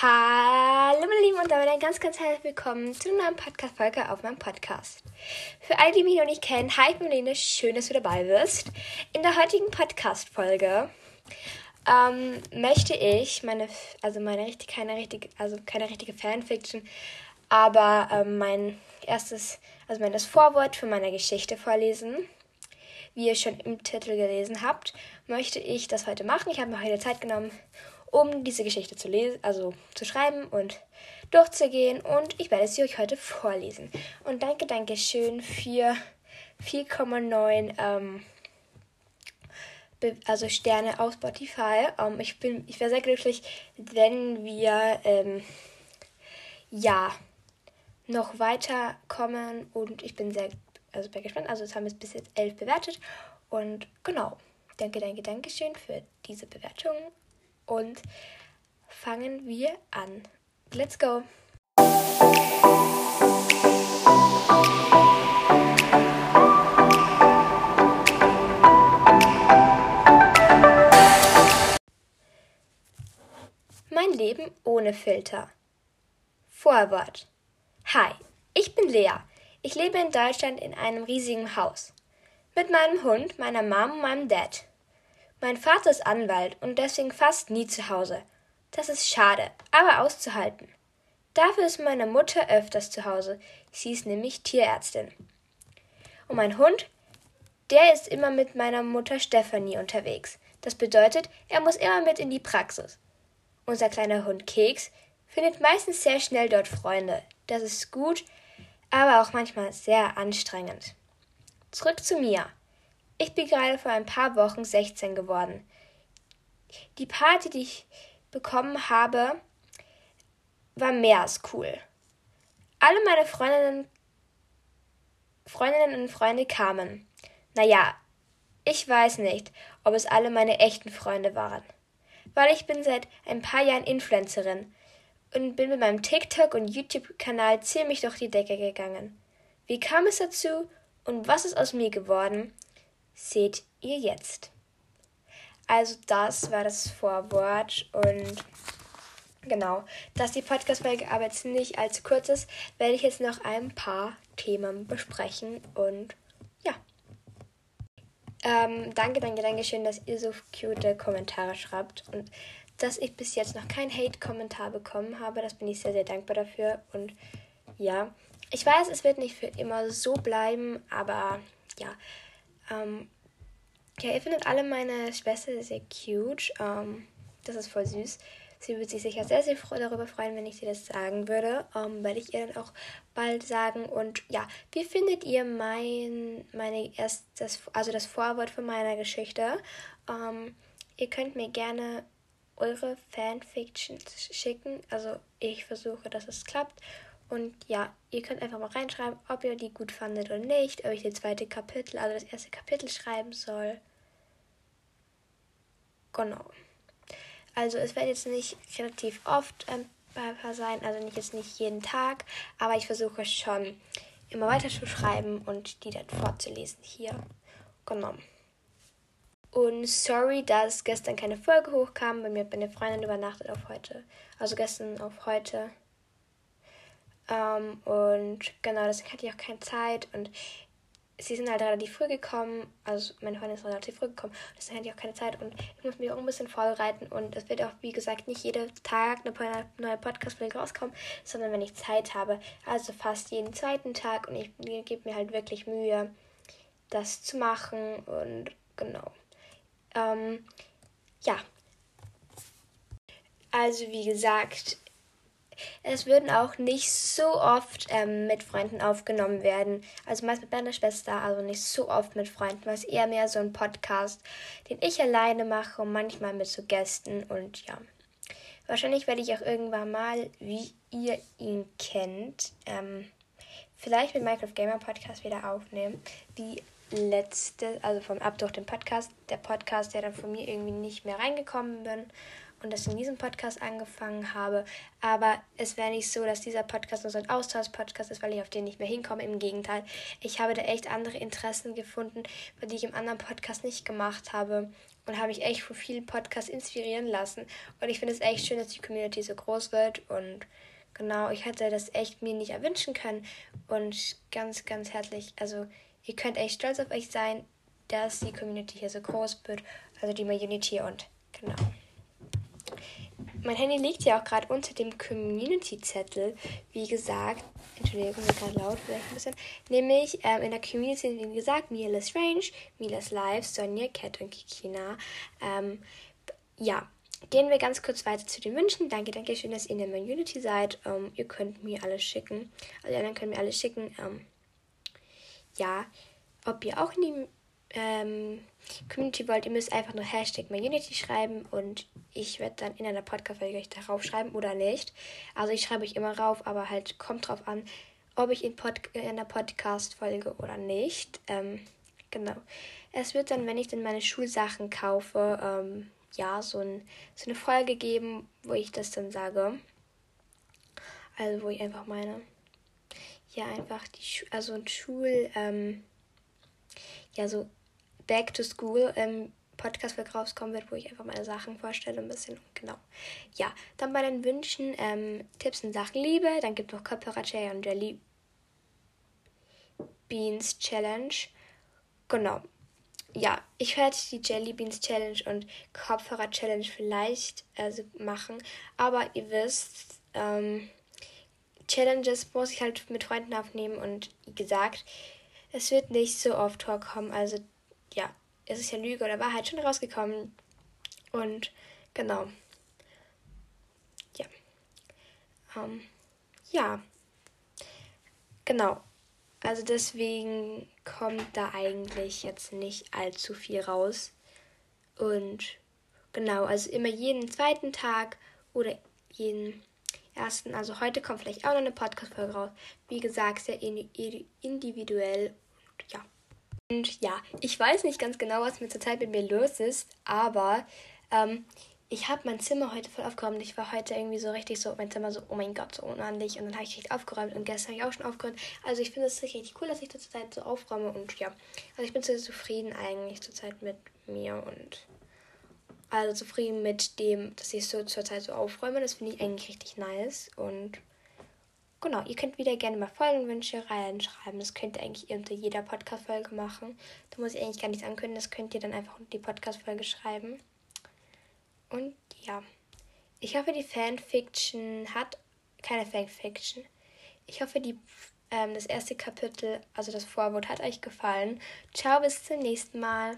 Hallo meine Lieben und damit ein ganz, ganz herzlich willkommen zu einer neuen Podcast-Folge auf meinem Podcast. Für alle, die mich noch nicht kennen, hi Marlene, schön, dass du dabei bist. In der heutigen Podcast-Folge ähm, möchte ich meine, also meine richtig, keine richtige, also keine richtige Fanfiction, aber ähm, mein erstes, also mein das Vorwort für meine Geschichte vorlesen. Wie ihr schon im Titel gelesen habt, möchte ich das heute machen. Ich habe mir heute Zeit genommen, um diese Geschichte zu lesen, also zu schreiben und durchzugehen. Und ich werde sie euch heute vorlesen. Und danke, danke schön für 4,9 ähm, also Sterne auf Spotify. Ähm, ich bin, ich wäre sehr glücklich, wenn wir ähm, ja noch weiterkommen und ich bin sehr, also sehr gespannt. Also es haben wir bis jetzt elf bewertet und genau. Danke, danke, danke schön für diese Bewertung und fangen wir an. Let's go! Mein Leben ohne Filter. Vorwort. Hi, ich bin Lea. Ich lebe in Deutschland in einem riesigen Haus. Mit meinem Hund, meiner Mom und meinem Dad. Mein Vater ist Anwalt und deswegen fast nie zu Hause. Das ist schade, aber auszuhalten. Dafür ist meine Mutter öfters zu Hause. Sie ist nämlich Tierärztin. Und mein Hund, der ist immer mit meiner Mutter Stephanie unterwegs. Das bedeutet, er muss immer mit in die Praxis. Unser kleiner Hund Keks findet meistens sehr schnell dort Freunde. Das ist gut, aber auch manchmal sehr anstrengend. Zurück zu mir. Ich bin gerade vor ein paar Wochen 16 geworden. Die Party, die ich bekommen habe, war mehr als cool. Alle meine Freundinnen, Freundinnen und Freunde kamen. Naja, ich weiß nicht, ob es alle meine echten Freunde waren. Weil ich bin seit ein paar Jahren Influencerin und bin mit meinem TikTok und YouTube-Kanal ziemlich durch die Decke gegangen. Wie kam es dazu und was ist aus mir geworden? Seht ihr jetzt. Also das war das Vorwort und genau, dass die Podcast-Folge aber jetzt nicht allzu kurz ist, werde ich jetzt noch ein paar Themen besprechen und ja. Ähm, danke, danke, danke schön, dass ihr so cute Kommentare schreibt und dass ich bis jetzt noch keinen Hate-Kommentar bekommen habe. Das bin ich sehr, sehr dankbar dafür und ja. Ich weiß, es wird nicht für immer so bleiben, aber ja, ähm, ja, ihr findet alle meine Schwester sehr cute. Ähm, das ist voll süß. Sie würde sich sicher sehr, sehr darüber freuen, wenn ich dir das sagen würde. Ähm, werde ich ihr dann auch bald sagen. Und ja, wie findet ihr mein, meine erst das, also das Vorwort von meiner Geschichte? Ähm, ihr könnt mir gerne eure Fanfictions schicken. Also ich versuche, dass es klappt. Und ja, ihr könnt einfach mal reinschreiben, ob ihr die gut fandet oder nicht, ob ich das zweite Kapitel, also das erste Kapitel schreiben soll. Genau. Also es wird jetzt nicht relativ oft ein paar sein, also nicht jetzt nicht jeden Tag, aber ich versuche schon immer weiter zu schreiben und die dann vorzulesen hier. Genau. Und sorry, dass gestern keine Folge hochkam. Bei mir meine Freundin übernachtet auf heute. Also gestern auf heute. Ähm, und genau, deswegen hatte ich auch keine Zeit. Und sie sind halt relativ früh gekommen. Also meine Freundin ist relativ früh gekommen. Deswegen hatte ich auch keine Zeit. Und ich muss mich auch ein bisschen vorbereiten. Und es wird auch, wie gesagt, nicht jeden Tag eine neue Podcast-Folge rauskommen, sondern wenn ich Zeit habe. Also fast jeden zweiten Tag. Und ich gebe mir halt wirklich Mühe, das zu machen. Und genau. Ähm, ja. Also wie gesagt, es würden auch nicht so oft ähm, mit Freunden aufgenommen werden. Also meist mit meiner Schwester, also nicht so oft mit Freunden, es eher mehr so ein Podcast, den ich alleine mache und manchmal mit so Gästen und ja. Wahrscheinlich werde ich auch irgendwann mal, wie ihr ihn kennt, ähm, vielleicht mit Minecraft Gamer Podcast wieder aufnehmen. Die letzte, also vom Ab durch den Podcast, der Podcast, der dann von mir irgendwie nicht mehr reingekommen bin und das in diesem Podcast angefangen habe. Aber es wäre nicht so, dass dieser Podcast nur so ein Austausch-Podcast ist, weil ich auf den nicht mehr hinkomme. Im Gegenteil, ich habe da echt andere Interessen gefunden, die ich im anderen Podcast nicht gemacht habe. und habe mich echt von vielen Podcasts inspirieren lassen. Und ich finde es echt schön, dass die Community so groß wird. Und genau, ich hätte das echt mir nicht erwünschen können. Und ganz, ganz herzlich, also ihr könnt echt stolz auf euch sein, dass die Community hier so groß wird. Also die Community und genau. Mein Handy liegt ja auch gerade unter dem Community-Zettel. Wie gesagt, Entschuldigung, mir gerade laut, vielleicht ein bisschen. Nämlich ähm, in der Community, wie gesagt, Mila Strange, Milas Live, Sonja, Cat und Kikina. Ähm, ja, gehen wir ganz kurz weiter zu den Wünschen. Danke, danke schön, dass ihr in der Community seid. Ähm, ihr könnt mir alles schicken. Also, die anderen können mir alles schicken. Ähm, ja, ob ihr auch in die ähm, Community wollt, ihr müsst einfach nur Hashtag MyUnity schreiben und ich werde dann in einer Podcast-Folge euch darauf schreiben oder nicht. Also ich schreibe euch immer rauf, aber halt kommt drauf an, ob ich in, Pod in einer Podcast-Folge oder nicht. Ähm, genau. Es wird dann, wenn ich dann meine Schulsachen kaufe, ähm, ja, so, ein, so eine Folge geben, wo ich das dann sage. Also wo ich einfach meine, ja, einfach die, Schu also ein Schul, ähm, ja, so Back to School ähm, Podcast wird rauskommen wird, wo ich einfach meine Sachen vorstelle, ein bisschen. Genau. Ja, dann bei den Wünschen ähm, Tipps in Sachen Liebe. Dann gibt es noch Cherry und Jelly Beans Challenge. Genau. Ja, ich werde die Jelly Beans Challenge und Kopfhörer Challenge vielleicht also machen. Aber ihr wisst, ähm, Challenges muss ich halt mit Freunden aufnehmen und wie gesagt, es wird nicht so oft vorkommen. Also ja, es ist ja Lüge oder Wahrheit schon rausgekommen. Und genau. Ja. Ähm, ja. Genau. Also deswegen kommt da eigentlich jetzt nicht allzu viel raus. Und genau, also immer jeden zweiten Tag oder jeden ersten. Also heute kommt vielleicht auch noch eine Podcast-Folge raus. Wie gesagt, sehr individuell. Und ja. Und ja, ich weiß nicht ganz genau, was mir zurzeit mit mir los ist, aber ähm, ich habe mein Zimmer heute voll aufgeräumt. Ich war heute irgendwie so richtig so, mein Zimmer so, oh mein Gott, so unordentlich. Und dann habe ich richtig aufgeräumt und gestern habe ich auch schon aufgeräumt. Also ich finde es richtig cool, dass ich zurzeit so aufräume und ja. Also ich bin sehr zufrieden eigentlich zurzeit mit mir und also zufrieden mit dem, dass ich so zurzeit so aufräume. Das finde ich eigentlich richtig nice und Genau, ihr könnt wieder gerne mal Folgenwünsche reinschreiben. Das könnt ihr eigentlich unter jeder Podcast-Folge machen. Da muss ich eigentlich gar nichts ankündigen. Das könnt ihr dann einfach unter die Podcast-Folge schreiben. Und ja, ich hoffe, die Fanfiction hat keine Fanfiction. Ich hoffe, die, ähm, das erste Kapitel, also das Vorwort, hat euch gefallen. Ciao, bis zum nächsten Mal.